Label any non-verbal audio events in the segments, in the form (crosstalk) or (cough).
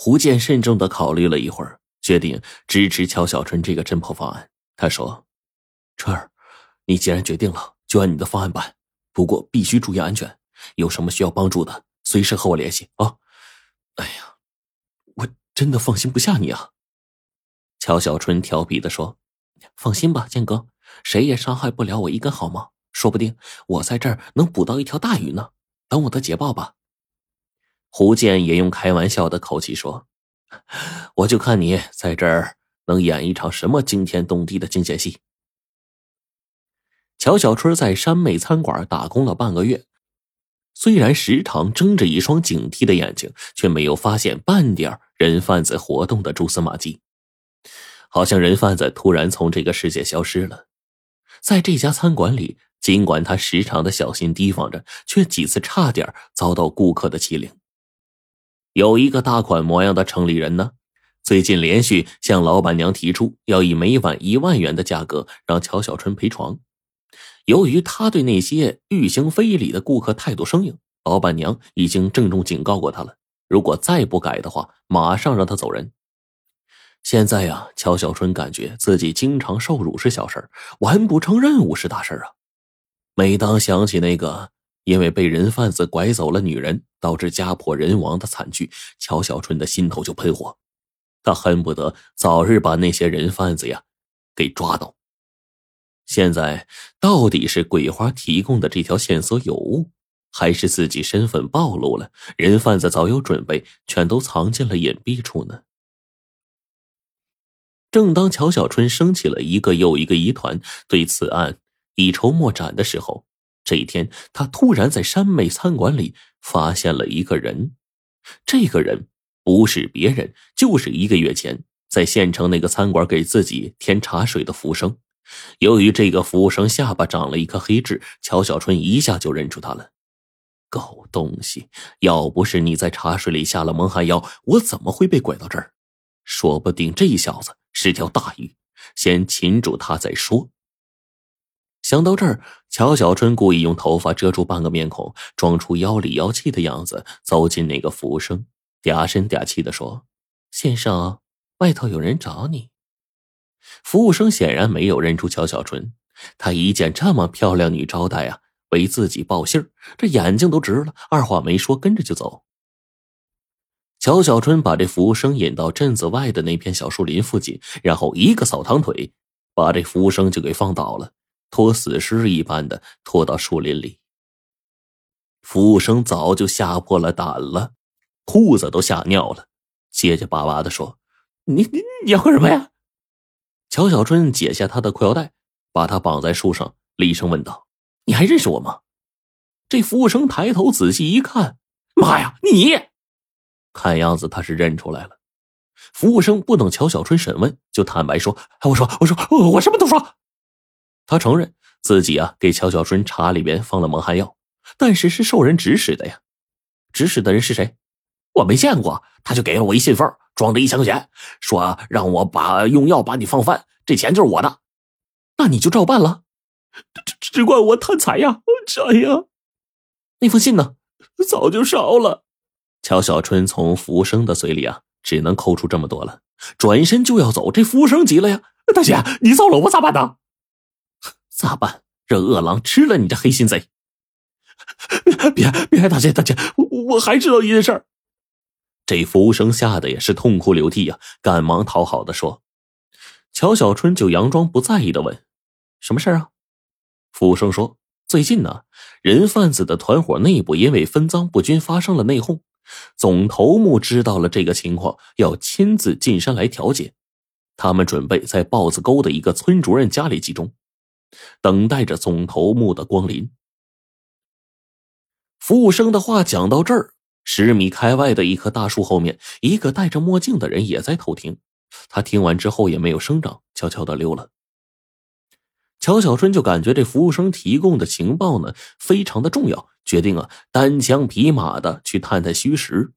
胡建慎重的考虑了一会儿，决定支持乔小春这个侦破方案。他说：“春儿，你既然决定了，就按你的方案办。不过必须注意安全，有什么需要帮助的，随时和我联系啊。”哎呀，我真的放心不下你啊。乔小春调皮的说：“放心吧，建哥，谁也伤害不了我一根毫毛。说不定我在这儿能捕到一条大鱼呢。等我的捷报吧。”胡建也用开玩笑的口气说：“我就看你在这儿能演一场什么惊天动地的惊险戏。”乔小春在山妹餐馆打工了半个月，虽然时常睁着一双警惕的眼睛，却没有发现半点人贩子活动的蛛丝马迹。好像人贩子突然从这个世界消失了。在这家餐馆里，尽管他时常的小心提防着，却几次差点遭到顾客的欺凌。有一个大款模样的城里人呢，最近连续向老板娘提出要以每晚一万元的价格让乔小春陪床。由于他对那些欲行非礼的顾客态度生硬，老板娘已经郑重警告过他了：如果再不改的话，马上让他走人。现在呀，乔小春感觉自己经常受辱是小事儿完不成任务是大事儿啊。每当想起那个因为被人贩子拐走了女人，导致家破人亡的惨剧，乔小春的心头就喷火。他恨不得早日把那些人贩子呀给抓到。现在到底是桂花提供的这条线索有误，还是自己身份暴露了，人贩子早有准备，全都藏进了隐蔽处呢？正当乔小春升起了一个又一个疑团，对此案一筹莫展的时候，这一天，他突然在山妹餐馆里发现了一个人。这个人不是别人，就是一个月前在县城那个餐馆给自己添茶水的服务生。由于这个服务生下巴长了一颗黑痣，乔小春一下就认出他了。狗东西！要不是你在茶水里下了蒙汗药，我怎么会被拐到这儿？说不定这小子……是条大鱼，先擒住他再说。想到这儿，乔小春故意用头发遮住半个面孔，装出妖里妖气的样子，走进那个服务生，嗲声嗲气的说：“先生，外头有人找你。”服务生显然没有认出乔小春，他一见这么漂亮女招待啊，为自己报信这眼睛都直了，二话没说，跟着就走。乔小春把这服务生引到镇子外的那片小树林附近，然后一个扫堂腿，把这服务生就给放倒了，拖死尸一般的拖到树林里。服务生早就吓破了胆了，裤子都吓尿了，结结巴巴的说：“你你你要干什么呀？”乔小春解下他的裤腰带，把他绑在树上，厉声问道：“你还认识我吗？”这服务生抬头仔细一看，妈呀，你！看样子他是认出来了，服务生不等乔小春审问，就坦白说：“我说，我说，我什么都说。”他承认自己啊给乔小春茶里边放了蒙汗药，但是是受人指使的呀。指使的人是谁？我没见过。他就给了我一信封，装着一千块钱，说让我把用药把你放饭，这钱就是我的。那你就照办了。只只怪我贪财呀！这呀，那封信呢？早就烧了。乔小春从服务生的嘴里啊，只能抠出这么多了，转身就要走。这服务生急了呀：“大姐，你走了我咋办呢？咋办？让饿狼吃了你这黑心贼！”别别别，大姐大姐，我我还知道一件事儿。这服务生吓得也是痛哭流涕呀，赶忙讨好的说。乔小春就佯装不在意的问：“什么事儿啊？”服务生说：“最近呢，人贩子的团伙内部因为分赃不均发生了内讧。”总头目知道了这个情况，要亲自进山来调解。他们准备在豹子沟的一个村主任家里集中，等待着总头目的光临。服务生的话讲到这儿，十米开外的一棵大树后面，一个戴着墨镜的人也在偷听。他听完之后也没有声张，悄悄的溜了。乔小春就感觉这服务生提供的情报呢，非常的重要。决定啊，单枪匹马的去探探虚实。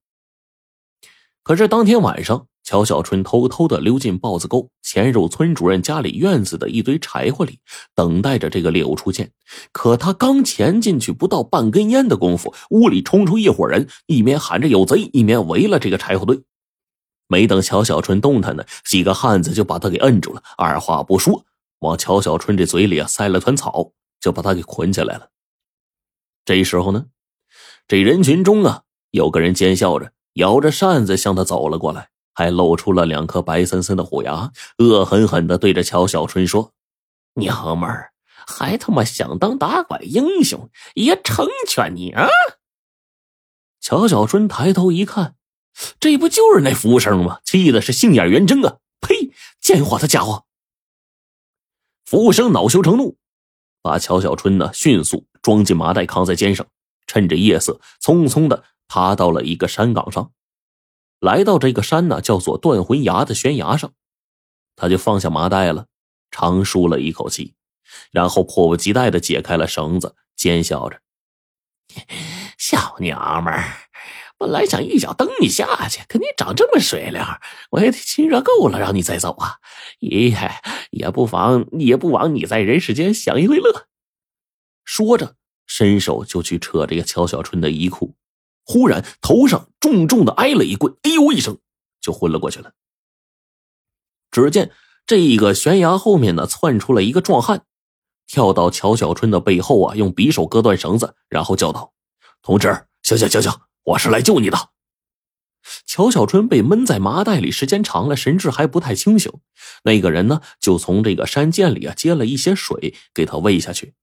可是当天晚上，乔小春偷偷的溜进豹子沟，潜入村主任家里院子的一堆柴火里，等待着这个猎物出现。可他刚潜进去不到半根烟的功夫，屋里冲出一伙人，一面喊着有贼，一面围了这个柴火堆。没等乔小春动弹呢，几个汉子就把他给摁住了，二话不说，往乔小春这嘴里啊塞了团草，就把他给捆起来了。这时候呢，这人群中啊，有个人奸笑着，摇着扇子向他走了过来，还露出了两颗白森森的虎牙，恶狠狠的对着乔小春说：“娘们儿，还他妈想当打拐英雄，也成全你啊！”乔小春抬头一看。这不就是那服务生吗？气的是杏眼圆睁啊！呸！贱货的家伙！服务生恼羞成怒，把乔小春呢迅速装进麻袋，扛在肩上，趁着夜色，匆匆的爬到了一个山岗上。来到这个山呢，叫做断魂崖的悬崖上，他就放下麻袋了，长舒了一口气，然后迫不及待的解开了绳子，奸笑着：“小娘们儿。”本来想一脚蹬你下去，可你长这么水灵，我也得亲热够了，让你再走啊！也也不妨，也不枉你在人世间享一回乐。说着，伸手就去扯这个乔小春的衣裤，忽然头上重重的挨了一棍，哎呦一声就昏了过去了。只见这个悬崖后面呢，窜出了一个壮汉，跳到乔小春的背后啊，用匕首割断绳子，然后叫道：“同志，行行行行。”我是来救你的。乔小春被闷在麻袋里时间长了，神志还不太清醒。那个人呢，就从这个山涧里啊接了一些水给他喂下去。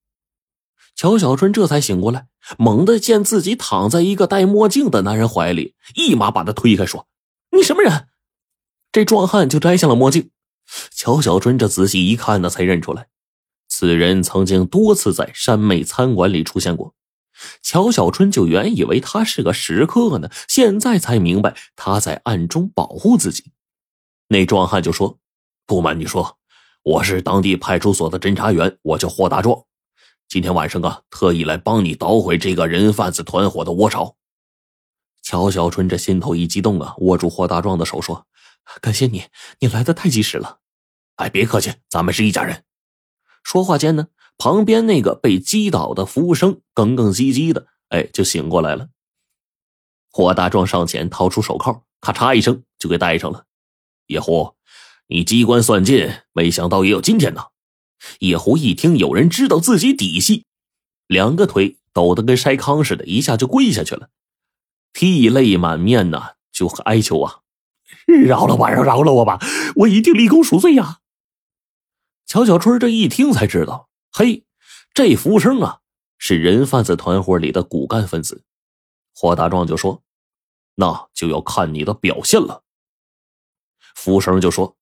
乔小春这才醒过来，猛地见自己躺在一个戴墨镜的男人怀里，一马把他推开，说：“你什么人？”这壮汉就摘下了墨镜。乔小春这仔细一看呢，才认出来，此人曾经多次在山妹餐馆里出现过。乔小春就原以为他是个食客呢，现在才明白他在暗中保护自己。那壮汉就说：“不瞒你说，我是当地派出所的侦查员，我叫霍大壮。今天晚上啊，特意来帮你捣毁这个人贩子团伙的窝巢。”乔小春这心头一激动啊，握住霍大壮的手说：“感谢你，你来的太及时了。”哎，别客气，咱们是一家人。说话间呢。旁边那个被击倒的服务生哽哽唧唧的，哎，就醒过来了。霍大壮上前掏出手铐，咔嚓一声就给戴上了。叶狐，你机关算尽，没想到也有今天呢！野狐一听有人知道自己底细，两个腿抖得跟筛糠似的，一下就跪下去了，涕泪满面呐，就哀求啊：“饶了我，饶了我吧！我一定立功赎罪呀！”乔小春这一听才知道。嘿，这服务生啊，是人贩子团伙里的骨干分子。霍大壮就说：“那就要看你的表现了。”服务生就说：“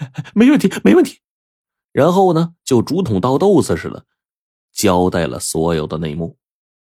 (laughs) 没问题，没问题。”然后呢，就竹筒倒豆子似的，交代了所有的内幕。